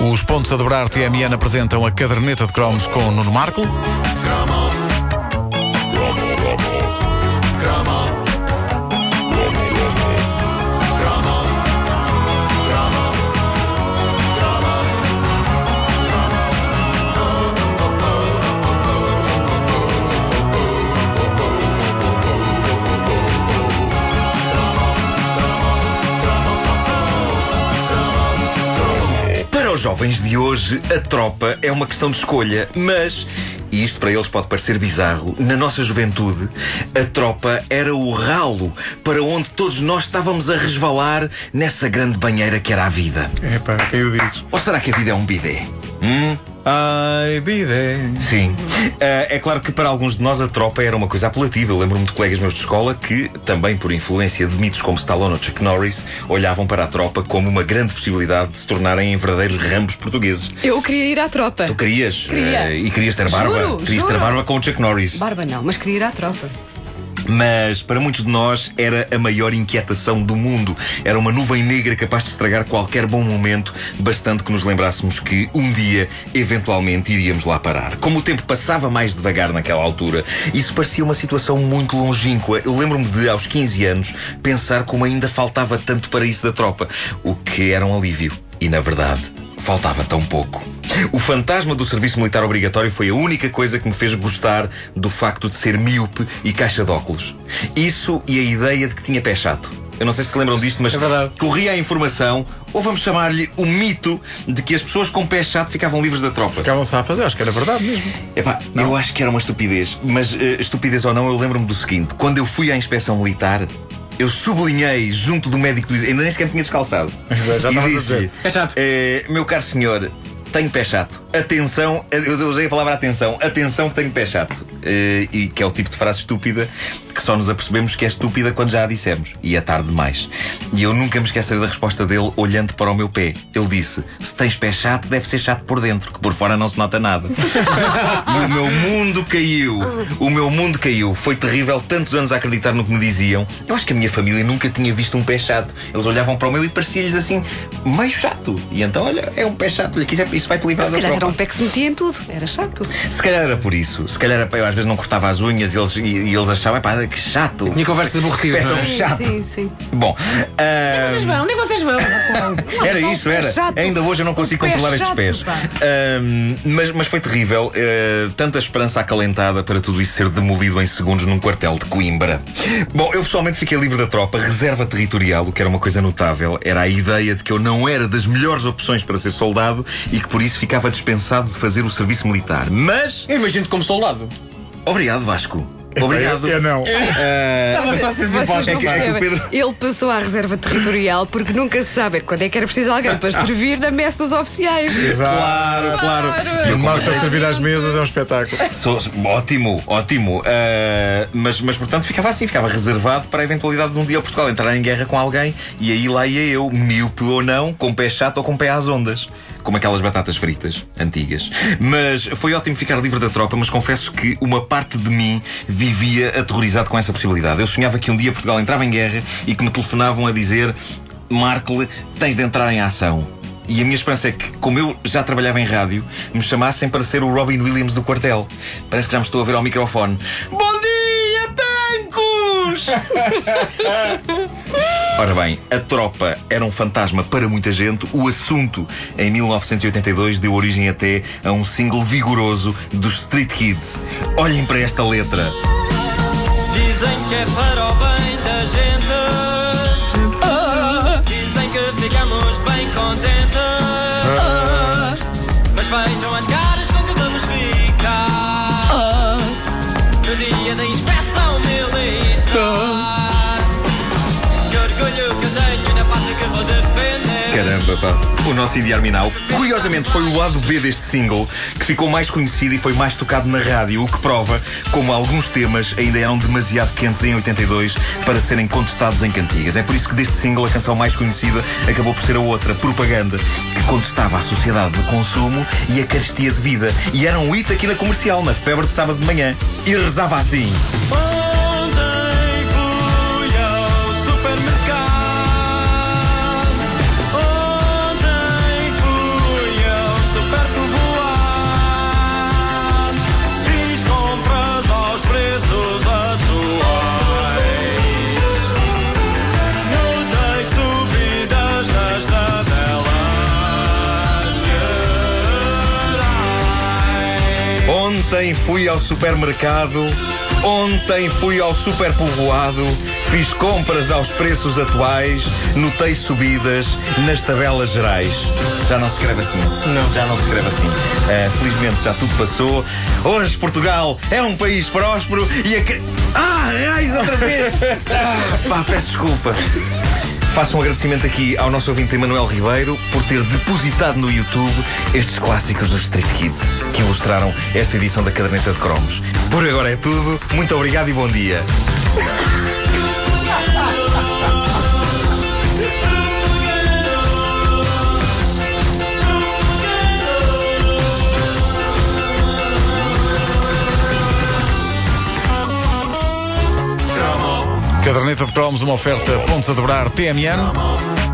Os pontos a dobrar TMN apresentam a caderneta de cromos com Nuno Marco. Os jovens de hoje, a tropa é uma questão de escolha, mas, e isto para eles pode parecer bizarro, na nossa juventude, a tropa era o ralo para onde todos nós estávamos a resvalar nessa grande banheira que era a vida. Epá, eu dizes. Ou será que a vida é um bidé? Hum? Ai, bidé. Sim. Ah, é claro que para alguns de nós a tropa era uma coisa apelativa. Eu lembro-me de colegas meus de escola que, também por influência de mitos como Stallone ou Chuck Norris, olhavam para a tropa como uma grande possibilidade de se tornarem em verdadeiros rambos portugueses. Eu queria ir à tropa. Tu querias? Queria. eh, e querias ter barba? Juro, querias ter juro. barba com o Chuck Norris. Barba não, mas queria ir à tropa. Mas para muitos de nós era a maior inquietação do mundo. Era uma nuvem negra capaz de estragar qualquer bom momento, bastante que nos lembrássemos que um dia, eventualmente, iríamos lá parar. Como o tempo passava mais devagar naquela altura, isso parecia uma situação muito longínqua. Eu lembro-me de, aos 15 anos, pensar como ainda faltava tanto para isso da tropa, o que era um alívio. E, na verdade, faltava tão pouco. O fantasma do serviço militar obrigatório foi a única coisa que me fez gostar do facto de ser míope e caixa de óculos. Isso e a ideia de que tinha pé chato. Eu não sei se se lembram disto, mas É corria a informação, ou vamos chamar-lhe o mito, de que as pessoas com pé chato ficavam livres da tropa. Ficavam-se a fazer, acho que era verdade mesmo. Epá, eu acho que era uma estupidez, mas eh, estupidez ou não, eu lembro-me do seguinte: quando eu fui à inspeção militar, eu sublinhei junto do médico do ainda nem sequer me tinha descalçado. Exato, já e estavas a dizer. Pé chato. eh, Meu caro senhor, tenho pé chato. Atenção, eu usei a palavra atenção. Atenção que tenho pé chato. Eh, e que é o tipo de frase estúpida que só nos apercebemos que é estúpida quando já a dissemos. E é tarde demais. E eu nunca me esquecerei da resposta dele olhando para o meu pé. Ele disse: Se tens pé chato, deve ser chato por dentro, que por fora não se nota nada. E o meu mundo caiu. O meu mundo caiu. Foi terrível tantos anos a acreditar no que me diziam. Eu acho que a minha família nunca tinha visto um pé chato. Eles olhavam para o meu e parecia-lhes assim, meio chato. E então, olha, é um pé chato. Isso, é- isso vai-te livrar da um pé que se metia em tudo. Era chato. Se calhar era por isso. Se calhar era- eu às vezes não cortava as unhas e eles, e, e eles achavam, pá, que chato. Tinha conversas aborrecidas, não é? Pé tão chato. Sim, sim. Bom, ah, Vocês vão? Onde é que vocês vão? era isso, era. Chato. Ainda hoje eu não consigo pé controlar estes chato, pés. pá. Ahm, mas, mas foi terrível. eh, tanta esperança acalentada para tudo isso ser demolido em segundos num quartel de Coimbra. Bom, eu pessoalmente fiquei livre da tropa, reserva territorial, o que era uma coisa notável. Era a ideia de que eu não era das melhores opções para ser soldado e que por isso ficava dispensado de fazer o serviço militar. Mas. Eu imagino-te como soldado. Obrigado, Vasco. Obrigado. Eu, eu não. Estava só a ser Vocês simpático. não É que- que o percebem. Pedro- Ele passou à reserva territorial porque nunca se sabe quando é que era preciso alguém para servir na messe dos oficiais. Exato. Claro, claro. Claro. E o Marco a servir às mesas é um espetáculo. Sou- ótimo, ótimo. Ah, mas, mas, portanto, ficava assim, ficava reservado para a eventualidade de um dia Portugal entrar em guerra com alguém e aí lá ia eu, míope ou não, com pé chato ou com pé às ondas. Como aquelas batatas fritas antigas. Mas foi ótimo ficar livre da tropa, mas confesso que uma parte de mim vivia aterrorizado com essa possibilidade. Eu sonhava que um dia Portugal entrava em guerra e que me telefonavam a dizer: Marco, tens de entrar em ação. E a minha esperança é que, como eu já trabalhava em rádio, me chamassem para ser o Robin Williams do quartel. Parece que já me estou a ver ao microfone. Bom dia, tancos! Ora bem, a tropa era um fantasma para muita gente. O assunto, em 1982, deu origem até a um single vigoroso dos Street Kids. Olhem para esta letra. Dizem que é para o bem da gente. Dizem que ficamos bem contentes. O nosso Idi Arminal. Curiosamente, foi o lado B deste single que ficou mais conhecido e foi mais tocado na rádio, o que prova como alguns temas ainda eram demasiado quentes em 82 para serem contestados em cantigas. É por isso que deste single a canção mais conhecida acabou por ser a outra, Propaganda, que contestava a sociedade do consumo e a carestia de vida. E era um hit aqui na comercial, na febre de sábado de manhã. E rezava assim. Ontem Ontem fui ao supermercado, ontem fui ao superpovoado, fiz compras aos preços atuais, notei subidas nas tabelas gerais. Já não se escreve assim. Não. Já não se escreve assim. Ah, felizmente já tudo passou. Hoje Portugal é um país próspero e a. Ah, ai, outra vez! Ah, pá, peço desculpa. Faço um agradecimento aqui ao nosso ouvinte Emanuel Ribeiro por ter depositado no YouTube estes clássicos dos Street Kids que ilustraram esta edição da Caderneta de Cromos. Por agora é tudo. Muito obrigado e bom dia. Caderneta de Cromos, uma oferta pontos a dobrar TMN.